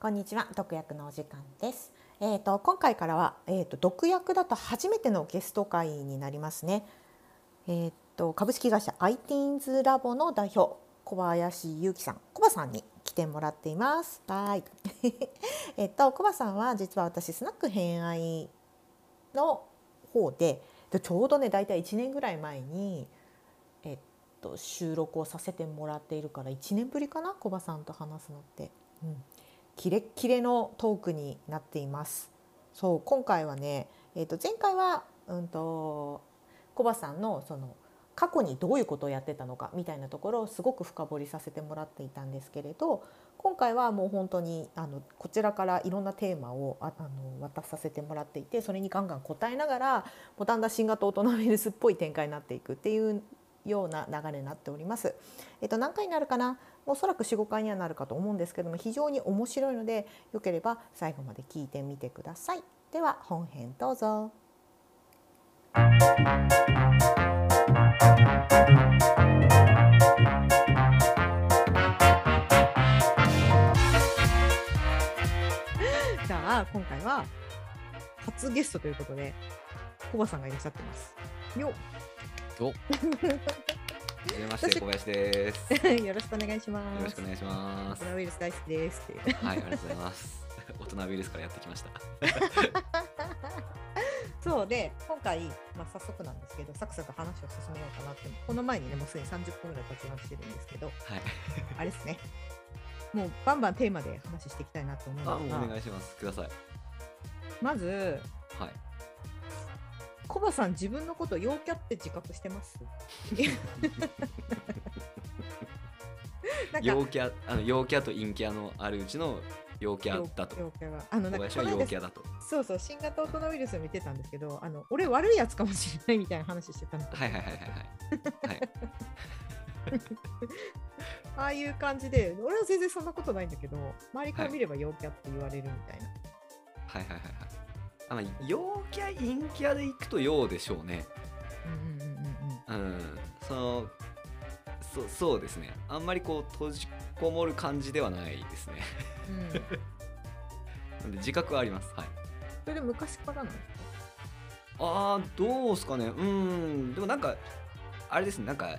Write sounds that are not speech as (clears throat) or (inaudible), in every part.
こんにちは、毒薬のお時間です。えっ、と今回からはえっ、と毒薬だと初めてのゲスト会になりますね。えっ、と株式会社 iTeens ラボの代表小林祐樹さん、コバさんに来てもらっています。はい。(laughs) えっとコバさんは実は私スナック偏愛の方で、でちょうどね大体1年ぐらい前にえっと収録をさせてもらっているから1年ぶりかなコバさんと話すのって。うんキレッキレのトークになっています。そう今回はね、えー、と前回はうんとコバさんのその過去にどういうことをやってたのかみたいなところをすごく深掘りさせてもらっていたんですけれど今回はもう本当にあのこちらからいろんなテーマをああの渡させてもらっていてそれにガンガン答えながらもうだんだん新型大人ウイルスっぽい展開になっていくっていうような流れになっております。えっと何回になるかな？おそらく4、5回にはなるかと思うんですけども非常に面白いのでよければ最後まで聞いてみてください。では本編どうぞ。(laughs) じゃあ今回は初ゲストということでコバさんがいらっしゃってます。よっお。(laughs) はじめまして、小林です。よ (laughs) よろしくお願いします。ろしくお願いします。コロナウイルス大好きです。はい、ありがとうございます。(laughs) 大人ウイルスからやってきました。そうで今回、まあ、早速なんですけどサクサク話を進めようかなってこの前にねもうすでに30分ぐらい経ちましてるんですけどはい。あれですねもうバンバンテーマで話していきたいなと思あ、うんですお願いします。ください。まずはい。コバさん自分のこと陽キャって自覚してます？(laughs) 陽キャ、あの陽キャと陰キャのあるうちの陽キャだと。陽キャがあのなんか陽キャだと。そうそう新型大人ウイルスを見てたんですけどあの俺悪いやつかもしれないみたいな話してたんですよはいはいはいはいはい。はい。(laughs) ああいう感じで俺は全然そんなことないんだけど周りから見れば陽キャって言われるみたいな、はいはいはいはい。あの陽キャ陰キャでいくと陽でしょうね。うんうんうんうんうんうん。その。そそうですね。あんまりこう閉じこもる感じではないですね。うん、(laughs) なんで自覚はあります。はい。それで昔からなんですかああどうすかねうんでもなんかあれですねなんか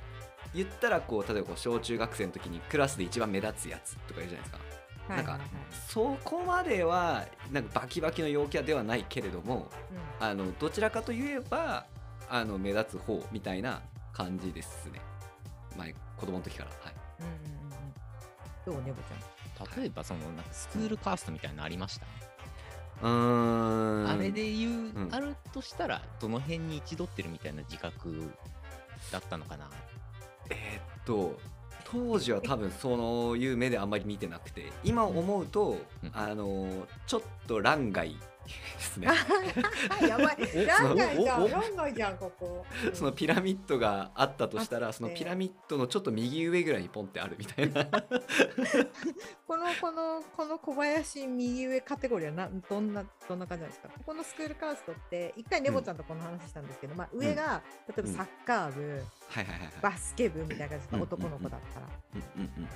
言ったらこう例えばこう小中学生の時にクラスで一番目立つやつとか言うじゃないですか、なんかそこまではなんかバキバキの陽キャではないけれどもあのどちらかといえばあの目立つ方みたいな感じですね。前子供の時から。はい。うんうんうんうん。どうねぼち例えばそのなんかスクールカーストみたいなのありました、うーん。あれで言う、うん。あるとしたらどの辺に一度ってるみたいな自覚だったのかな？えーっと当時は多分そういう目であんまり見てなくて今思うと、うん。あのちょっと欄外ですね。(laughs) やばい。お論外じゃおおん論外じゃんここ。そのピラミッドがあったとしたらそのピラミッドのちょっと右上ぐらいにポンってあるみたいな。(laughs) このこのこの小林右上カテゴリーはなどんなどんな感じなんですか？ここのスクールカーストって一回ねぼちゃんとこの話したんですけど、まあ、上が、例えばサッカー部、はいはいはいはい。バスケ部みたいな感じで男の子だったら。うんうんうん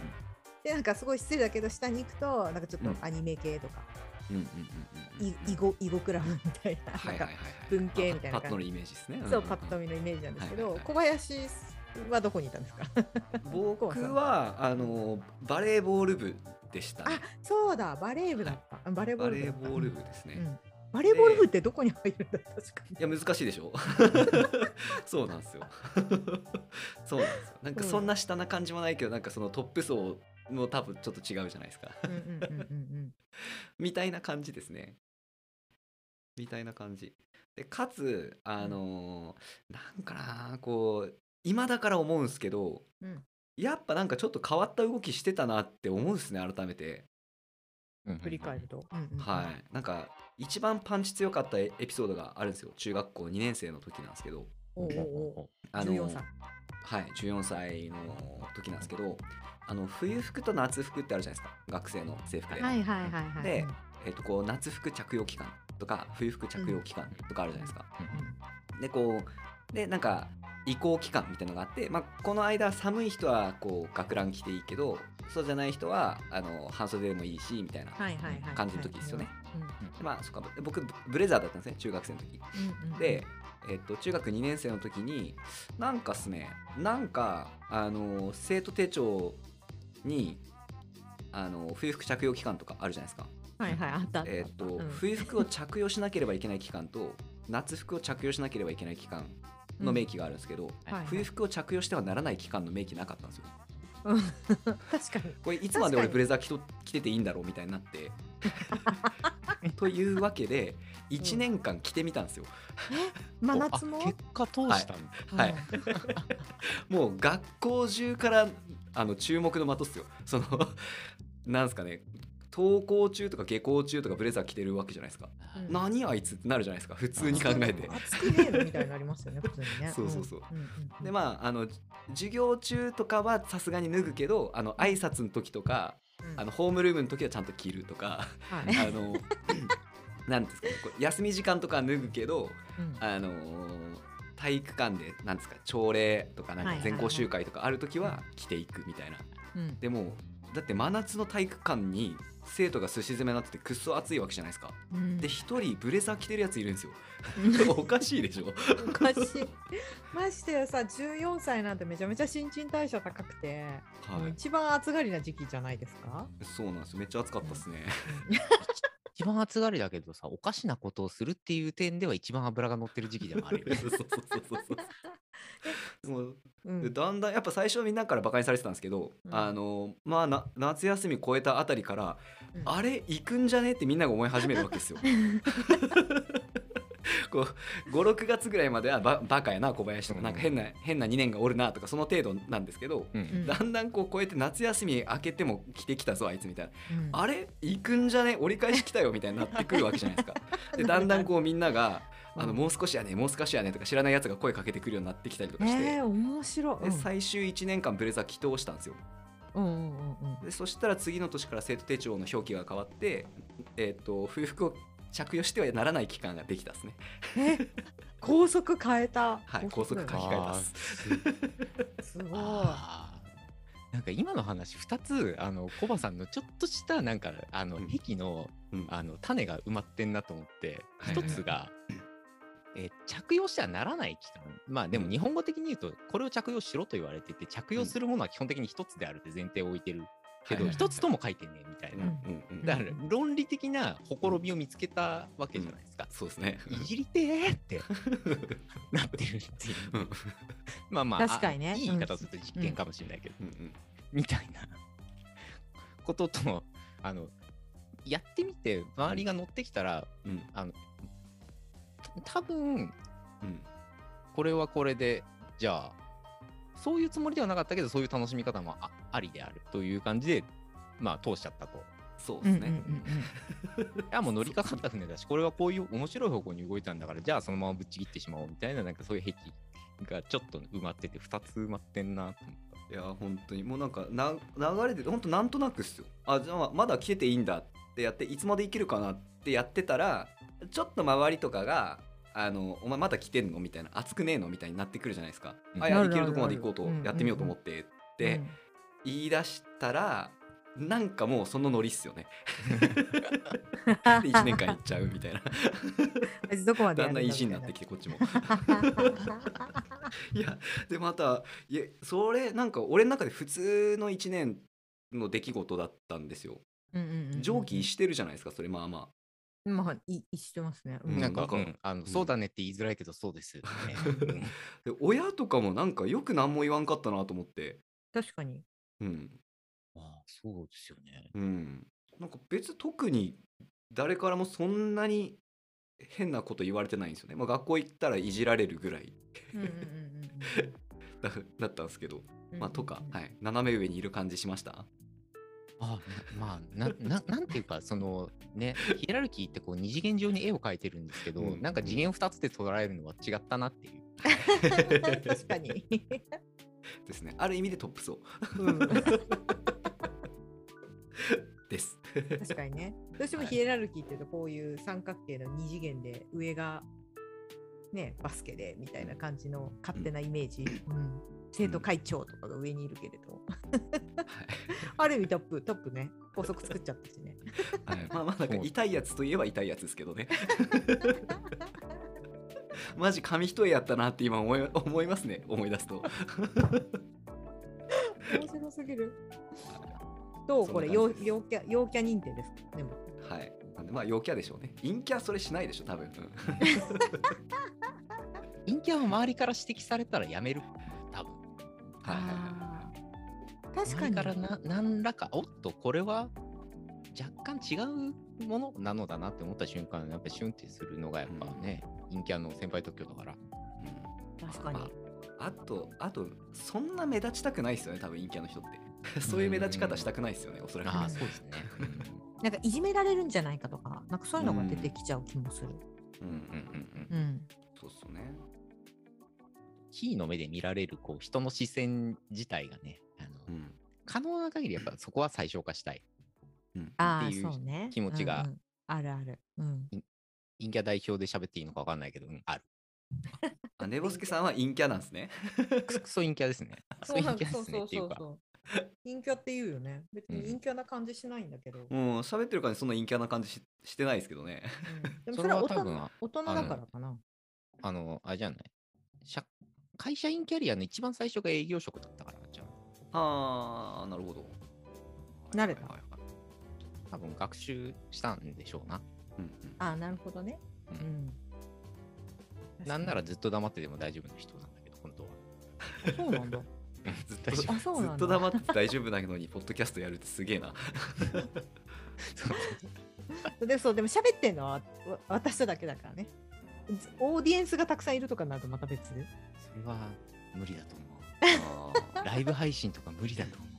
でなんかすごい失礼だけど下に行くとなんかちょっうん。とアニメ系とか、うんうんうんうんい囲碁囲碁クラブみたいな。なんかはいはいはいはい。文系みたいな感じ。パッとのイメージですね。そうパッと見のイメージなんですけど、はいはいはい小林はどこにいたんですか？僕は (laughs) あのバレーボール部でした。ねあそうだ。バレー部だった、あバレーボバレーボール部ですね、うん。バレーボール部ってどこに入るんだ確か？にいや難しいでしょ。(laughs) そうなんですよ。そうなんですよ。なんかそんな下な感じもないけどなんかそのトップ層も多分ちょっと違うじゃないですか。みたいな感じですね。みたいな感じ。でかつあのーなんかなこう今だから思うんですけどうん。やっぱなんかちょっと変わった動きしてたなって思うんですね改めて。振り返ると、はい。なんか一番パンチ強かったエピソードがあるんですよ。中学校2年生の時なんですけど。おうおうおう。あの14歳はい。14歳の時なんですけどあの冬服と夏服ってあるじゃないですか。学生の制服で、はいはいはいはい。でえっとこう夏服着用期間とか冬服着用期間とかあるじゃないですか、でこうでなんか移行期間みたいなのがあって、まあ、この間寒い人はこう学ラン着ていいけどそうじゃない人はあの半袖でもいいしみたいなはいはいはい感じの時ですよね。まあそっか。僕ブブレザーだったんですね中学生の時。うんうんで、えっと、中学2年生の時になんかっすねなんかあの生徒手帳にあの冬服着用期間とかあるじゃないですか。はいはいあった。あったえっとうん。冬服を着用しなければいけない期間と夏服を着用しなければいけない期間の明記があるんですけど、はいはい。冬服を着用してはならない期間の明記なかったんですよ。うん。(laughs) 確かに。これいつまで俺ブレザー着と着てていいんだろうみたいになって。(laughs) というわけで1年間着てみたんですよ。真夏も？あ結果通したんだ。はい、(laughs) もう学校中からあの注目の的っすよ。(laughs) そのなんすかね。登校中とか下校中とかブレザー着てるわけじゃないですか。うん何あいつってなるじゃないですか。普通に考えて。熱くねえのみたいになりますよね普通にね。そうそうそう。んんん。でまああの授業中とかはさすがに脱ぐけどあの挨拶の時とかうん。あのホームルームの時はちゃんと着るとかはい。あのなんですかね。休み時間とかは脱ぐけどうん。あの体育館でなんですか朝礼とかなんか全校集会とかある時は着ていくみたいな。うんでもだって真夏の体育館に生徒がすし詰めになっててくっそ暑いわけじゃないですか。うんで一人ブレザー着てるやついるんですよ。(laughs) おかしいでしょ。おかしいましてやさ14歳なんてめちゃめちゃ新陳代謝高くて、はい。一番暑がりな時期じゃないですか、そうなんですよ。めっちゃ暑かったですね。(laughs) 一番暑がりだけどさ、おかしなことをするっていう点では一番脂が乗ってる時期でもあるよね。(laughs) そうそうそうそうそう。(laughs) でもうんだんだんやっぱ最初はみんなからバカにされてたんですけど、うんあのまあな夏休み超えたあたりから、うんあれ行くんじゃね？ってみんなが思い始めるわけですよ。(laughs) (laughs) こう56月ぐらいまではババカやな小林とか、うん。なんか変な変な2年がおるなとかその程度なんですけど、うん。うん。だんだんこう超えて夏休み明けても来てきたぞあいつみたいな、うん。あれ？行くんじゃね？折り返し来たよみたいになってくるわけじゃないですか。(laughs) でだんだんこうみんながあのうんもう少しやねもう少しやねとか知らないやつが声かけてくるようになってきたりとかして、えー、面白い、で最終1年間ブレザー祈祷したんですよ。うん、うんうんうん。うんでそしたら次の年から生徒手帳の表記が変わって、えー、と冬服を着用してはならない期間ができたですね。え高速変えた。はい高速書き換えたっす。すごい。なんか今の話2つあのコバさんのちょっとしたなんかあのうん。壁のうん。あの種が埋まってんなと思ってはい。一つが、えー着用してはならない期間。まあでもうん。日本語的に言うとこれを着用しろと言われてて着用するものは基本的に一つであるって前提を置いてるけどはい一つとも書いてねえみたいな、だから論理的なほころびを見つけたわけじゃないですか。そうですね。いじりてーって。なってるっていう。うん。まあまあ確かにね。あいい言い方をすると実験かもしれないけど、うんうんみたいな。こととあのやってみて周りが乗ってきたらうん。あの多分うん。これはこれでじゃあそういうつもりではなかったけどそういう楽しみ方もあありであるという感じでまあ通しちゃったと。そうですね、いやもう乗りかかった船だしこれはこういう面白い方向に動いたんだからじゃあそのままぶっちぎってしまおうみたいななんかそういう壁がちょっと埋まってて2つ埋まってんなと思った。いや本当にもうなんかな流れで本当なんとなくっすよあじゃあまだ来てていいんだってやっていつまで生きるかなってやってたらちょっと周りとかがあのお前まだ来てんの？みたいな熱くねえの？みたいになってくるじゃないですか、うん。あいや行けるとこまで行こうとやってみようと思ってって言い出したらなんかもうそのノリっすよね。(laughs) で1年間行っちゃうみたいな。あいつどこまでだんだん意地になってきてこっちも。いやでまたいやそれなんか俺の中で普通の1年の出来事だったんですよ。上記してるじゃないですかそれまあままあいいしてますね、うん。なんか、うんあのん。そうだねって言いづらいけどそうです、ね (laughs) うん。あで親とかもなんかよく何も言わんかったなと思って。確かに。うん。ああそうですよね。うん。なんか別特に誰からもそんなに変なこと言われてないんですよね、まあ、学校行ったらいじられるぐらい。うんうんうん (laughs) だだったんですけど、うん。まあとか、はい、斜め上にいる感じしました？あなまあなな (laughs) なんていうかそのねヒエラルキーってこう二次元上に絵を描いてるんですけど、うんなんか次元2つで捉えるのは違ったなっていう。確かに、(laughs) ですね。ある意味でトップ層。うん、(laughs) です。確かにね。どうしてもヒエラルキーっていうとこういう三角形の二次元で上がねバスケでみたいな感じの勝手なイメージ、うん。生徒会長とかが上にいるけれど、ある意味トップトップね。法則作っちゃったしね。はい。はい、まあまあなんか痛いやつといえば痛いやつですけどね。(laughs) マジ紙一重やったなって今思い思いますね。思い出すと。面白すぎる。どう？これ陽キャ陽キャ認定ですか？でも。はい。なんでまあ陽キャでしょうね。陰キャそれしないでしょ多分、うん (laughs) 陰キャは周りから指摘されたらやめる？多分。はいはいはいあー確かに。からな何らか、おっと、これは若干違うものなのだなって思った瞬間、やっぱりシュンってするのがやっぱね、陰キャの先輩特許だから。うん確かに、まあ、あとあとそんな目立ちたくないですよね多分陰キャの人って。そういう目立ち方したくないですよねおそらく。ああ、そうですね。なんかいじめられるんじゃないかとかなんかそういうのが出てきちゃう気もする。うんうんうんうん。うんキーの目で見られるこう人の視線自体がね、あのうん。可能な限りやっぱそこは最小化したい。うん。ああっていうそうね。気持ちがうんうん。あるある。うん。陰キャ代表で喋っていいのか分かんないけど、うん、ある。(laughs) あ寝ぼすけさんは陰キャなんですね。クソクソ陰キャですね。(laughs) クソ陰キャですねっていうか。う陰キャって言うよね。別に陰キャな感じしないんだけど、もう喋ってる感じそんな陰キャな感じししてないですけどね。うん。でもそれはそれは大人多分大人だからかな。あの、あれじゃない。社会社員キャリアの一番最初が営業職だったからじゃん。ああなるほど。慣れた？はいはいはい多分学習したんでしょうな。うんうん。ああなるほどね。ううん。んなんならずっと黙ってても大丈夫な人なんだけど、本当は。そうなんだ。(laughs) ずっとあそうなんだ。ずっと黙ってて大丈夫なのにポッドキャストやるってすげえな。で (laughs) そうでも喋ってんのはわ私とだけだからねオーディエンスがたくさんいるとかになるとまた別で。それは無理だと思あう。ライブ配信とか無理だと思う。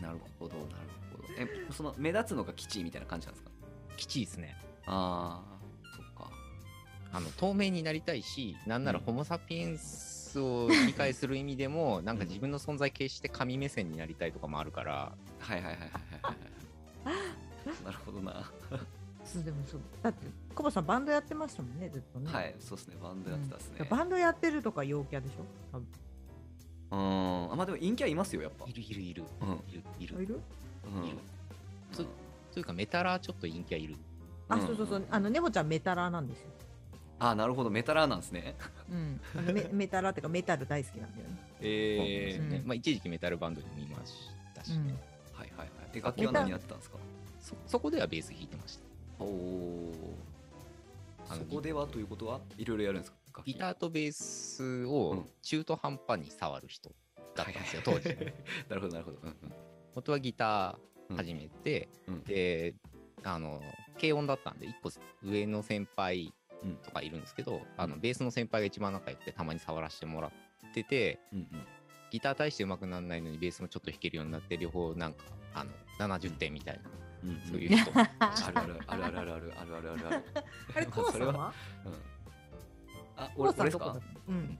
ーなるほどなるほど。えその目立つのが基地みたいな感じなんですか？きちいですね。ああそっか。あの透明になりたいし、なんならうん。ホモ・サピエンスを理解する意味でも、(laughs) なんか自分の存在決して神目線になりたいとかもあるから、はいはいはいはいはいはい。(laughs) なるほどなそうでもそう。だってコバさんバンドやってましたもんねずっとね。はいそうですねバンドやってたっすね、うん。バンドやってるとか陽キャでしょ？多分。うん。あまあでも陰キャいますよやっぱ。いるいるいる。うん。いるいる。あいる？うん。いる。つというか、メタラーちょっと陰キャいる。あ、うんそうそう。そうあのネボちゃんメタラーなんですよ。あなるほどメタラーなんですね。うん。あのメメタラーっていうかメタル大好きなんだよね。(laughs) えー。そうなんですよね。うん。まあ、一時期メタルバンドにもいましたし、ね。はいはいはい。え楽器は何やってたんですか？そそこではベース弾いてました。おおそこではということは？いろいろやるんですかギターとベースうをん。中途半端に触る人だったんですよ、当時。(laughs) なるほどなるほど、うん元はギター始めて、うん。うん、で、あの、軽音だったんで、一個上の先輩うん。とかいるんですけど、あの、ベースの先輩が一番仲良くて、たまに触らせてもらってて、うんうん。ギター大して上手くならないのに、ベースもちょっと弾けるようになって、両方なんか、あの、70点みたいな、うんうん。そういう人も (laughs) あるあるあるあるあるあるあるあるある。ある (laughs) あれコバさん。はうんあコ俺俺ですか？うん。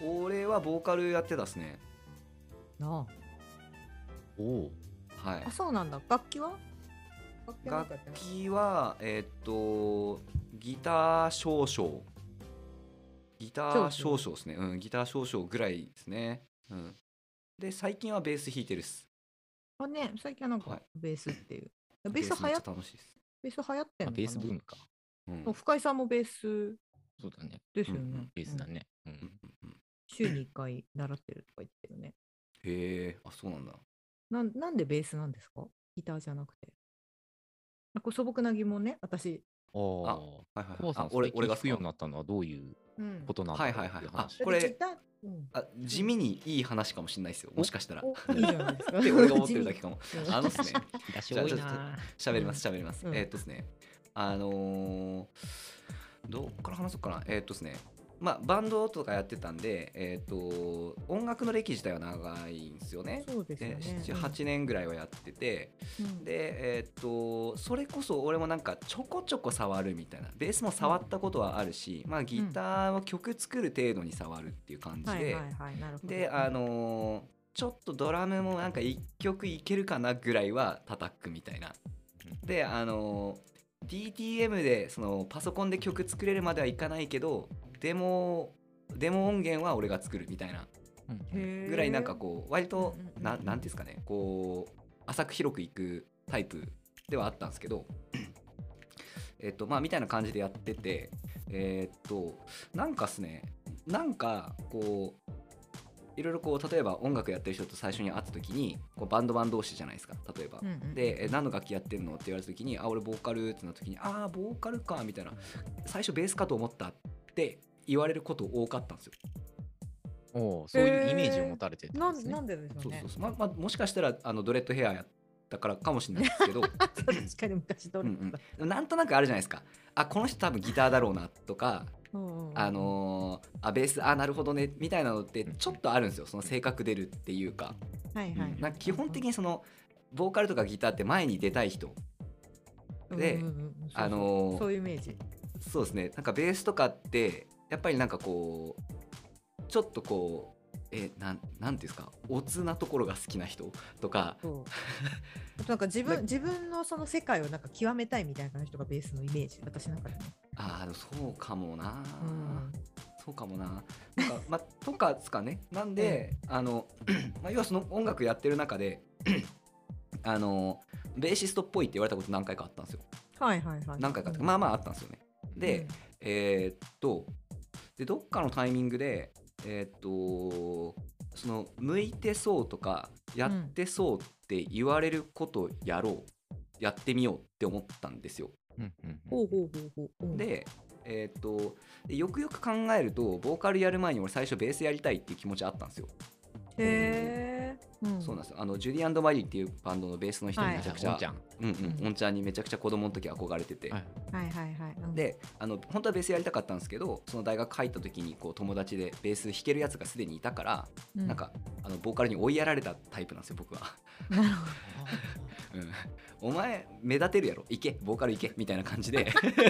俺はボーカルやってたっすね。なおお。はい。ああそうなんだ。楽器は？楽器はえーっとギター少々。ギター少々ですね。うんギター少々ぐらいですね。うん。で最近はベース弾いてるっす。あね最近はなんかはい。ベースっていうベース流めっ楽しいです。ベース流行ってんのベースブームか。うん。深井さんもベース。そうだね。ですよね、ベースだね。うん。週に1回習ってるとか言ってるね。へえ。あそうなんだ。なんなんでベースなんですか？ギターじゃなくて。あこれ素朴な疑問ね私、おあお。はいはいはい。あ俺俺が弾くようになったのはどういう？うんことなんだはいはいはいあってい。う話これあ地味にいい話かもしれないですよもしかしたら。お (laughs) いいじゃないですかで俺が思ってるだけかも。あのっすね。出し多いじゃあな。喋ります喋ります、うん。えーっとですね。あのーどっから話そうかな。えーっとですねまあバンドとかやってたんでえーっと音楽の歴自体は長いんですよね。そうですよでね7 8年ぐらいはやってて、うん。でえーっとそれこそ俺もなんかちょこちょこ触るみたいな。ベースも触ったことはあるし、まあギターを曲作る程度に触るっていう感じで、であのーちょっとドラムもなんか1曲いけるかなぐらいは叩くみたいな。であのー DTM でそのパソコンで曲作れるまではいかないけどデモデモ音源は俺が作るみたいなぐらいなんかこう割とうんうんうんななんていうんですかねこう浅く広くいくタイプではあったんですけど (clears throat) えっとまあみたいな感じでやっててえっとなんかっすねなんかこういろいろこう例えば音楽やってる人と最初に会った時にこうバンドマン同士じゃないですか例えば。うんうんでえ何の楽器やってんのって言われた時に「あ俺ボーカル」ってなった時に「ああボーカルか」みたいな。最初ベースかと思ったって言われること多かったんですよ。おーそういうイメージを持たれてるんですね。なんなんででしょそううね。そうそうま (laughs) まあもしかしたらあのドレッドヘアやったからかもしれないですけど。(laughs) 確かに昔どれうんうん。なんとなくあるじゃないですか。あこの人多分ギターだろうなとか、あのーあベースあなるほどねみたいなのってちょっとあるんですよ。その性格出るっていうか,、はいはいうん。なんか基本的にそのボーカルとかギターって前に出たい人。でうんうんうん。そうそう。あのーそういうイメージ。そうですね。なんかベースとかってやっぱりなんかこうちょっとこうえなんなんていうんですかおつなところが好きな人とか。そう。あとなんか自分 (laughs) 自分のその世界をなんか極めたいみたいな人がベースのイメージ私の中でね。ああそうかもな、うん。そうかもな。なんかまあ (laughs) とかですかね。なんで、あの、(clears throat) まあ、要はその音楽やってる中で (clears throat) あのベーシストっぽいって言われたこと何回かあったんですよ。はいはいはい。何回かうん。まあまああったんですよね。で、うん。えーっとでどっかのタイミングでえーっとその向いてそうとかやってそうって言われることやろう、やってみようって思ったんですよ。でえーっとでよくよく考えるとボーカルやる前に俺最初ベースやりたいっていう気持ちあったんですよ、へえそうなんですよ。あのジュディマリーっていうバンドのベースの人にめちゃくちゃ、おんちゃん。うんうん、おんちゃんにめちゃくちゃ子供の時憧れてて、はい。はいはいはい。うん。であの本当はベースやりたかったんですけどその大学入った時にこう友達でベース弾けるやつがすでにいたから、うなんかあのボーカルに追いやられたタイプなんですよ僕は、なるほうん、お前目立てるやろ。行け。ボーカル行け。みたいな感じで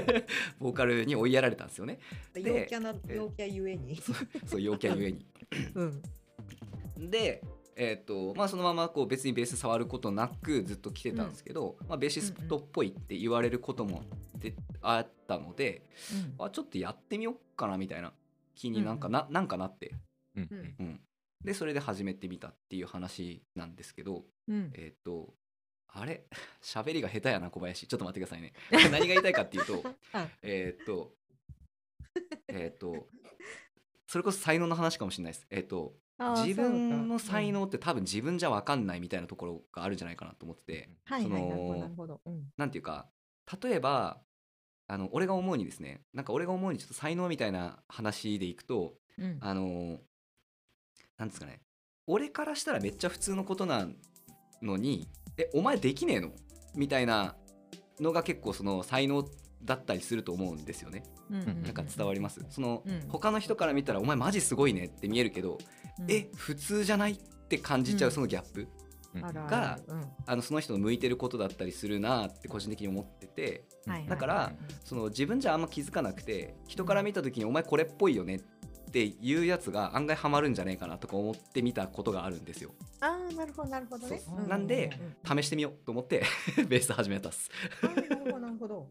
(laughs) ボーカルに追いやられたんですよね。どで陽キャなえ陽キャゆえに。そう陽キャゆえに。うんでえーっとまあ、そのままこう別にベース触ることなくずっと来てたんですけど、まあ、ベーシストっぽいって言われることもであったので、あちょっとやってみようかなみたいな気になんかな,、なんかなって、うん。うん。うん、でそれで始めてみたっていう話なんですけどうん。えーっとあれ？(laughs) 喋りが下手やな小林。ちょっと待ってくださいね。(laughs) 何が言いたいかっていうと (laughs) あ。えーっとえーっとそれこそ才能の話かもしれないです。えーっー自分の才能って多分自分じゃ分かんないみたいなところがあるんじゃないかなと思ってて。そはいはいなるほどのなるほど。うん。なんていうか例えばあの俺が思うにですねなんか俺が思うにちょっと才能みたいな話でいくとうん。あのなんですかね。俺からしたらめっちゃ普通のことなのにえお前できねえの？みたいなのが結構その才能だったりすると思うんですよね。うんうんなんか伝わります？そのうん。他の人から見たらお前マジすごいねって見えるけどうん。え普通じゃないって感じちゃううん。そのギャップ、がうん。あのその人の向いてることだったりするなって個人的に思っててだからその自分じゃあんま気づかなくて人から見た時にお前これっぽいよねっていうやつが案外ハマるんじゃないかなとか思ってみたことがあるんですよ。ああなるほどなるほどね。なんで試してみようと思って (laughs) ベース始めたっす。なるほどなるほど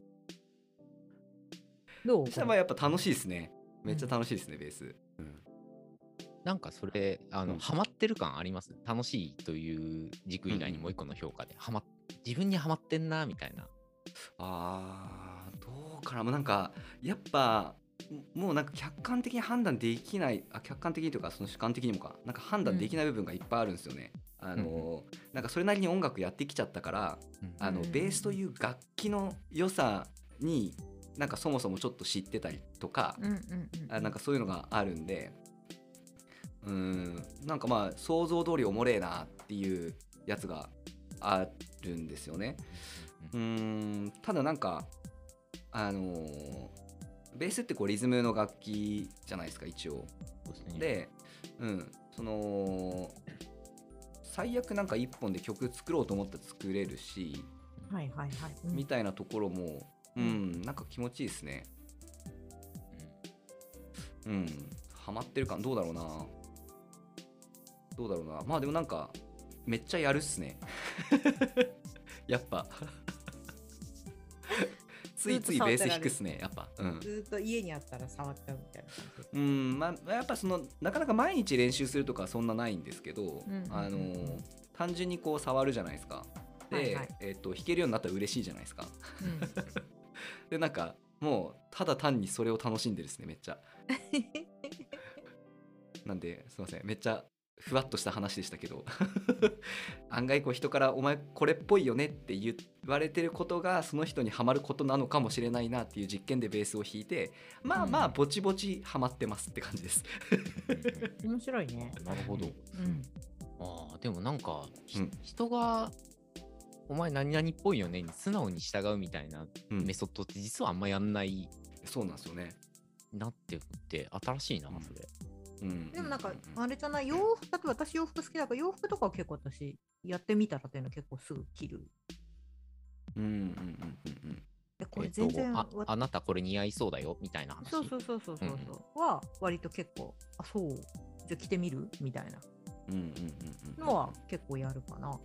どう？そしたらまあやっぱ楽しいですね。めっちゃ楽しいですねベース、なんかそれ、あの、うん。ハマってる感あります？楽しいという軸以外にもう一個の評価で、はま、自分にはまってんな、みたいな。あーどうかな。もうなんかやっぱもうなんか客観的に判断できないあ客観的にというかその主観的にもか。なんか判断できない部分がいっぱいあるんですよね。あのなんかそれなりに音楽やってきちゃったからあのうん。ベースという楽器の良さになんかそもそもちょっと知ってたりとか、うんうんうんあなんかそういうのがあるんでうーんなんかまあ想像通りおもれえなっていうやつがあるんですよね。うーんただなんかあのーベースってこうリズムの楽器じゃないですか一応。ですね、で、うん、その最悪なんか一本で曲作ろうと思ったら作れるし、はいはいはいうんみたいなところも、うん、なんか気持ちいいですね。うん、ハマってる感どうだろうな。どうだろうな。まあでもなんかめっちゃやるっすね。(laughs) やっぱ。(laughs) ついついベース弾くっすね。やっぱ。うん。ずっと家にあったら触っちゃうみたいな。感じうん。まあやっぱそのなかなか毎日練習するとかはそんなないんですけど、うんうんうんうん。あの単純にこう触るじゃないですか。で、はいはい。えっと弾けるようになったら嬉しいじゃないですか。うんでなんかもうただ単にそれを楽しんでるですねめっちゃ。(laughs) なんですいません。めっちゃふわっとした話でしたけど。(laughs) 案外こう人から「お前これっぽいよね」って言われてることがその人にはまることなのかもしれないなっていう実験でベースを弾いてまあまあうん。ぼちぼちはまってますって感じです。面白いね。なるほど。うん。ああ、でもなんか、ひうん。人が、お前何々っぽいよねに素直に従うみたいなうん。メソッドって実はあんまやんないそうなんですよね。なってって新しいな、うん。それ。うん、でもなんかうあれじゃない？洋服例えば私洋服好きだから洋服とかは結構私やってみたらっていうの結構すぐ着る。うんうんうんうんうん。でこれえっと全然わああなたこれ似合いそうだよみたいな話。そうそうそうそうそうそう。は割と結構あそう。じゃあ着てみる？みたいな。うんうんうんうん。のは結構やるかな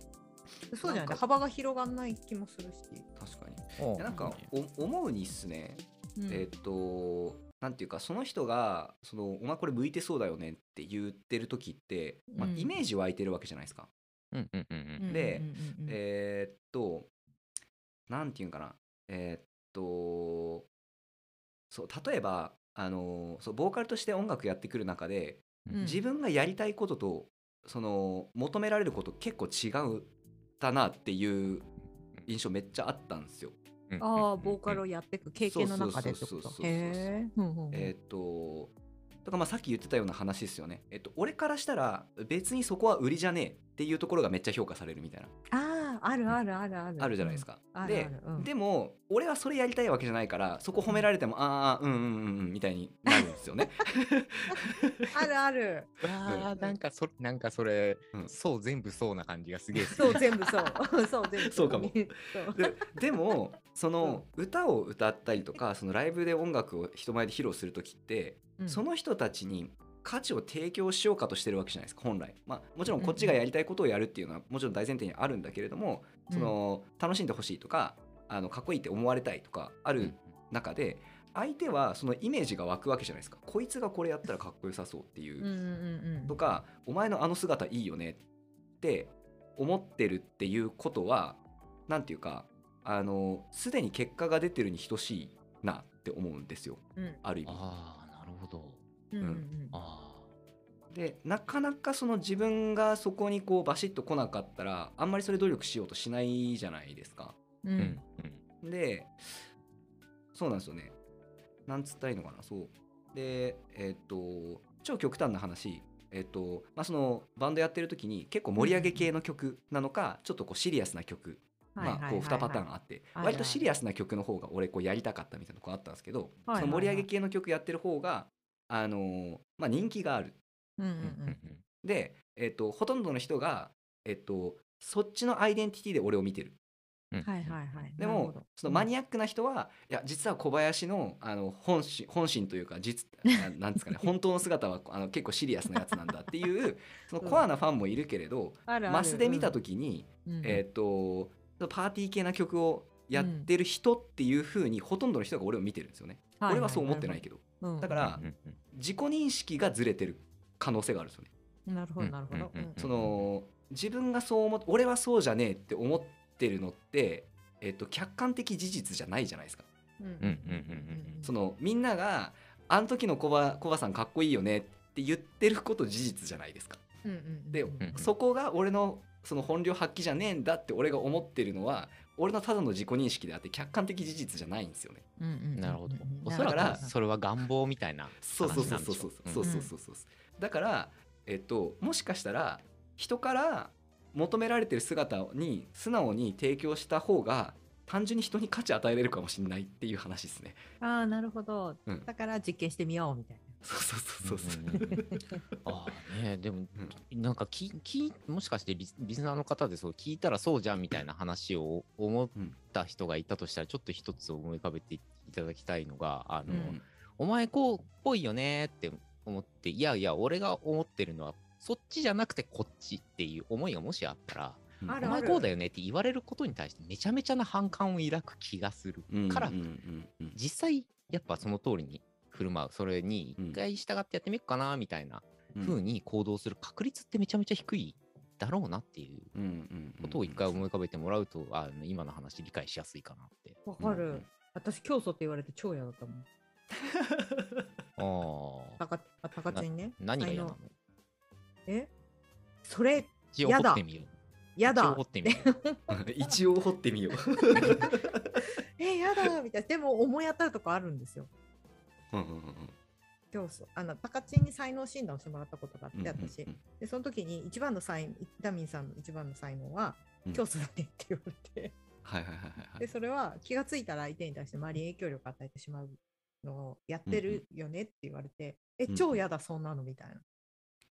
そうじゃない。幅が広がんない気もするし、確かに。なんか思うにっすね、うん。えっとなんていうかその人がその「お前これ向いてそうだよね」って言ってる時って、まあ、うんイメージ湧いてるわけじゃないですか。うんうんうんうん。でえーっとなんていうんかな。えーっとそう例えばあのそうボーカルとして音楽やってくる中で、うん。自分がやりたいこととその求められること結構違うだなっていう印象めっちゃあったんですよ。ああボーカルをやっていく経験の中でってこと？えっ、ととかまあさっき言ってたような話ですよね。えっと俺からしたら別にそこは売りじゃねえっていうところがめっちゃ評価されるみたいな。あああるあるあるある。あるじゃないですか。うん。あるである。うん。でも俺はそれやりたいわけじゃないからそこ褒められてもああうんうんうんうんみたいになるんですよね。あ (laughs) るある。あーなんかそなんかそれ、うん。そう全部そうな感じがすげえすそう (laughs) 全部そう。そう全部そう。かも。ででもその歌を歌ったりとかそのライブで音楽を人前で披露する時って、うん。その人たちに価値を提供しようかとしてるわけじゃないですか本来、まあ、もちろんこっちがやりたいことをやるっていうのはもちろん大前提にあるんだけれども、その楽しんでほしいとかあのかっこいいって思われたいとかある中で相手はそのイメージが湧くわけじゃないですか。こいつがこれやったらかっこよさそうっていう。うんうんうんうん。とかお前のあの姿いいよねって思ってるっていうことはなんていうかあのすでに結果が出てるに等しいなって思うんですよ。うん。ある意味。ああなるほどうんうんうん。あでなかなかその自分がそこにこうバシッと来なかったらあんまりそれ努力しようとしないじゃないですか。うん。んうん。でそうなんですよね。なんつったらいいのかな。そう。でえっと超極端な話。えっとまあ、そのバンドやってる時に結構盛り上げ系の曲なのか、ちょっとこうシリアスな曲。まあ、こう2パターンあって。割とシリアスな曲の方が俺こうやりたかったみたいなとこあったんですけどその盛り上げ系の曲やってる方があのーまあ人気がある。うんうんうん。うんでえっとほとんどの人がえっとそっちのアイデンティティで俺を見てる。うん。うんはいはいはい。でもそのマニアックな人はいや実は小林のあの本心本心というか実ななんですかね (laughs) 本当の姿はあの結構シリアスなやつなんだっていう (laughs) そのコアなファンもいるけれどマスで見た時にうん。うん。えーっとパーティー系な曲をやってる人っていう風にほとんどの人が俺を見てるんですよね。俺はそう思ってないけどうん。だから自己認識がずれてる可能性があるんですよね。なるほどなるほど。その自分がそう思っ俺はそうじゃねえって思ってるのって、えーっと客観的事実じゃないじゃないですか。うん。うんうんうんうんそのみんながあの時のコバコバさんかっこいいよねって言ってること事実じゃないですか。うんうんうんで、そこが俺のその本領発揮じゃねえんだって俺が思ってるのは俺のただの自己認識であって客観的事実じゃないんですよね。うんうんうん。なるほど。うんおそらくそれは願望みたいなそうそうそうそうそうそう。そうそうそうだからえっともしかしたら人から求められてる姿に素直に提供した方が単純に人に価値与えれるかもしれないっていう話ですね。ああなるほど。うん。だから実験してみようみたいそうそうそうそうああねでもなんかききもしかしてリスリスナーの方でそう聞いたらそうじゃんみたいな話を思った人がいたとしたらちょっと一つ思い浮かべていただきたいのがあの、うん。お前こうっぽいよねって思っていやいや俺が思ってるのはそっちじゃなくてこっちっていう思いがもしあったらうん。あるお前こうだよねって言われる。ことに対してめちゃめちゃな反感を抱く気がするから、うんうんうんうん実際やっぱその通りに振る舞うそれに一回従ってやってみようかなみたいなうん風に行動する確率ってめちゃめちゃ低いだろうなっていううんうんことを一回思い浮かべてもらうと、あ今の話理解しやすいかなって。わかる。私教祖って言われて超嫌だったもん。(laughs) ああ。たかあ高知にね。何が嫌なの？え？それ一応やだ掘ってみよう。嫌だ一応掘。ってみよう。一応掘ってみよう。えやだ (laughs) (laughs) みたいな。でも思い当たるとこあるんですよ。うんうんうん。あの高知に才能診断をしてもらったことがあって、うんうん私。でその時に一番の才能、ダミンさんの一番の才能はうん教祖だねって言われて。はいはいはいはいはい。でそれは気がついたら相手に対して周りに影響力を与えてしまうのをやってるよねって言われて、えうん超嫌だそんなのみたいな。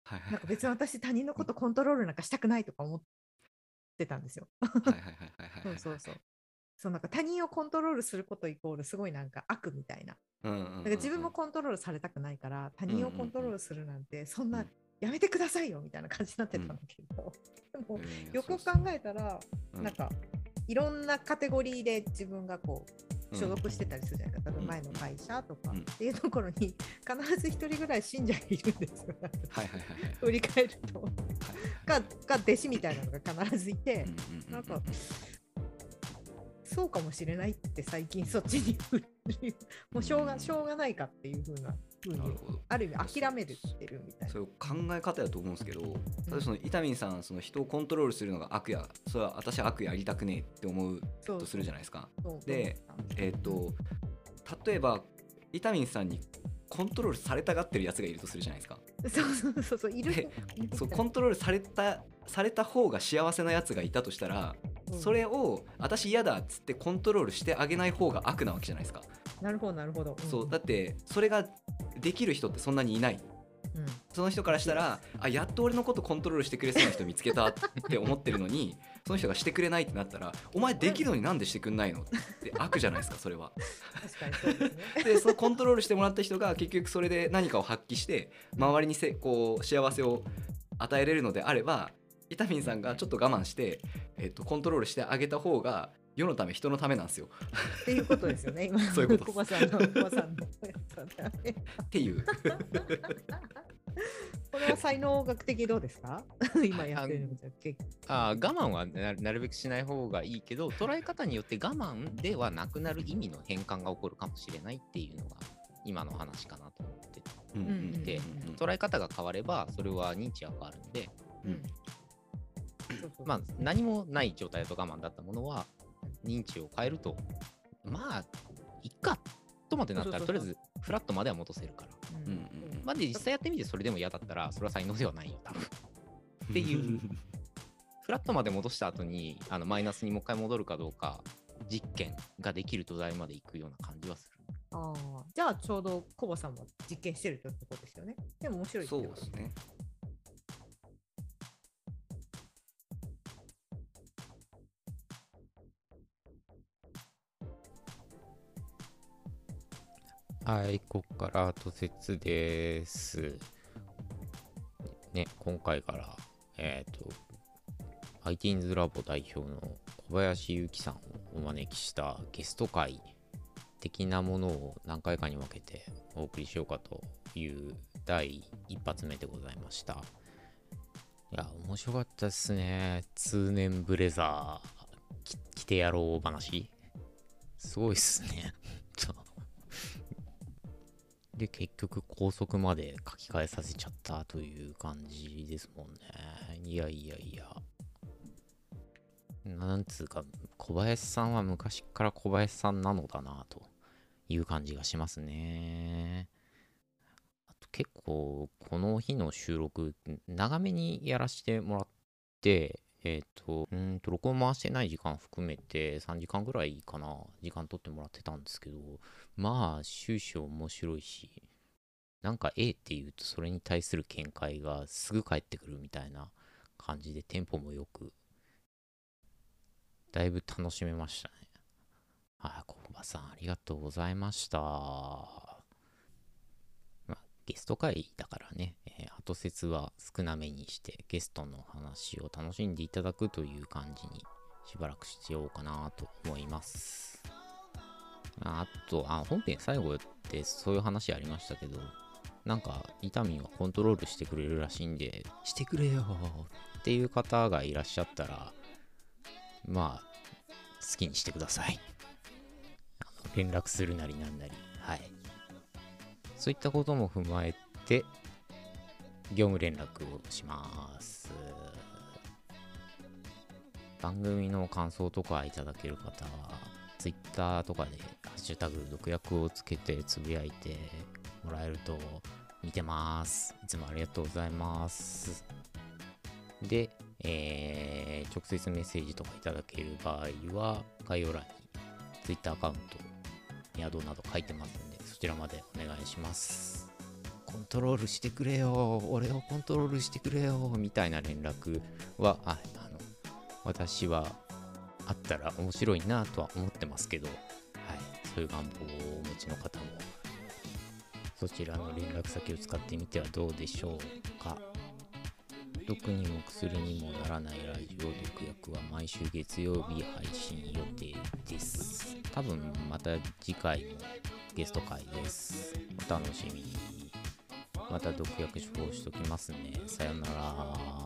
はいはいなんか別に私他人のことコントロールなんかしたくないとか思ってたんですよ。そうそうそう。そうなんか他人をコントロールすることイコールすごいなんか悪みたいな。なんか自分もコントロールされたくないから他人をコントロールするなんてそんうなん。やめてくださいよみたいな感じになってたんだけど、でもうんよく考えたらうん。なんかいろんなカテゴリーで自分がこううん。所属してたりするじゃないか、例えうん。ば前の会社とかうん。っていうところに必ず一人ぐらい信者がいるんですよ。はいはいはいはい (laughs) 振り返ると。はいがが弟子みたいなのが必ずいて、なんかそうかもしれないって最近そっちにもうしょうがしょうがないかっていう風な風になるほど。ある意味諦めてってるみたいな。そういう考え方だと思うんですけど、例えばその伊丹さんその人をコントロールするのが悪やそれは私は悪やりたくねえって思うとするじゃないですかでえっ、と例えば伊丹さんにコントロールされたがってるやつがいるとするじゃないですかそうそうそうそういるそうコントロールされたされた方が幸せなやつがいたとしたら、うんそれを私嫌だっつってコントロールしてあげない方が悪なわけじゃないですか、なるほどなるほど、ん。そうだってそれができる人ってそんなにいない。うん。その人からしたらあやっと俺のことコントロールしてくれそうな人見つけたって思ってるのに (laughs) その人がしてくれないってなったらお前できるのになんでしてくんないの？って悪じゃないですかそれは。(laughs) 確かにそうですね。でそのコントロールしてもらった人が結局それで何かを発揮して周りにせこう幸せを与えれるのであれば伊丹さんがちょっと我慢して、えっと、コントロールしてあげた方が世のため人のためなんですよ。っていうことですよね今。(laughs) そういうことコバさんのコバさんのっていう。(laughs) これは才能学的どうですか？(laughs) 今やってるのじゃ結あー我慢はななるべくしない方がいいけど捉え方によって我慢ではなくなる意味の変換が起こるかもしれないっていうのが今の話かなと思ってうんうんうん。で捉え方が変わればそれは認知は変わるんで。うんまあ何もない状態だと我慢だったものは認知を変えるとまあいっかとまでなったらとりあえずフラットまでは戻せるから。うん。まあで実際やってみてそれでも嫌だったらそれは才能ではないよ多分。っていう (laughs) フラットまで戻した後にあのマイナスにもう一回戻るかどうか実験ができる土台まで行くような感じはする。ああじゃあちょうどコバさんも実験してるってことですよね。でも面白いそうですねはい、ここから後説です。ね、今回から、えっ、と、ITINS ラボ代表の小林祐希さんをお招きしたゲスト会的なものを何回かに分けてお送りしようかという第一発目でございました。いや、面白かったですね。通年ブレザー着てやろう話。すごいっすね。で、結局高速まで書き換えさせちゃったという感じですもんね。いやいやいや。なんつうか、小林さんは昔から小林さんなのだなという感じがしますね。あと結構、この日の収録、長めにやらせてもらって、えっ、と、うんと、録音回してない時間含めて3時間ぐらいかな、時間取ってもらってたんですけど、まあ終始面白いしなんか A って言うとそれに対する見解がすぐ返ってくるみたいな感じでテンポもよくだいぶ楽しめましたね。はい小葉さんありがとうございました、ゲスト会だからね、えー、後説は少なめにしてゲストの話を楽しんでいただくという感じにしばらくしようかなと思います。あと、あ、本編最後ってそういう話ありましたけど、なんか、イタミンはコントロールしてくれるらしいんで、してくれよっていう方がいらっしゃったら、まあ、好きにしてください。連絡するなりなんなり、はい。そういったことも踏まえて、業務連絡をします。番組の感想とかいただける方は、Twitter とかで、ハッシュタグ、毒薬をつけてつぶやいてもらえると、見てます。いつもありがとうございます。で、えー、直接メッセージとかいただける場合は、概要欄に Twitter アカウント、宿など書いてますんで、そちらまでお願いします。コントロールしてくれよ、俺をコントロールしてくれよ、みたいな連絡は、ああの、私はあったら面白いなとは思ってますけど、はい、そういう願望をお持ちの方も、そちらの連絡先を使ってみてはどうでしょうか。毒にも薬にもならないラジオ毒薬は毎週月曜日配信予定です。多分また次回もゲスト会です。お楽しみに。また毒薬処方しときますね。さよなら。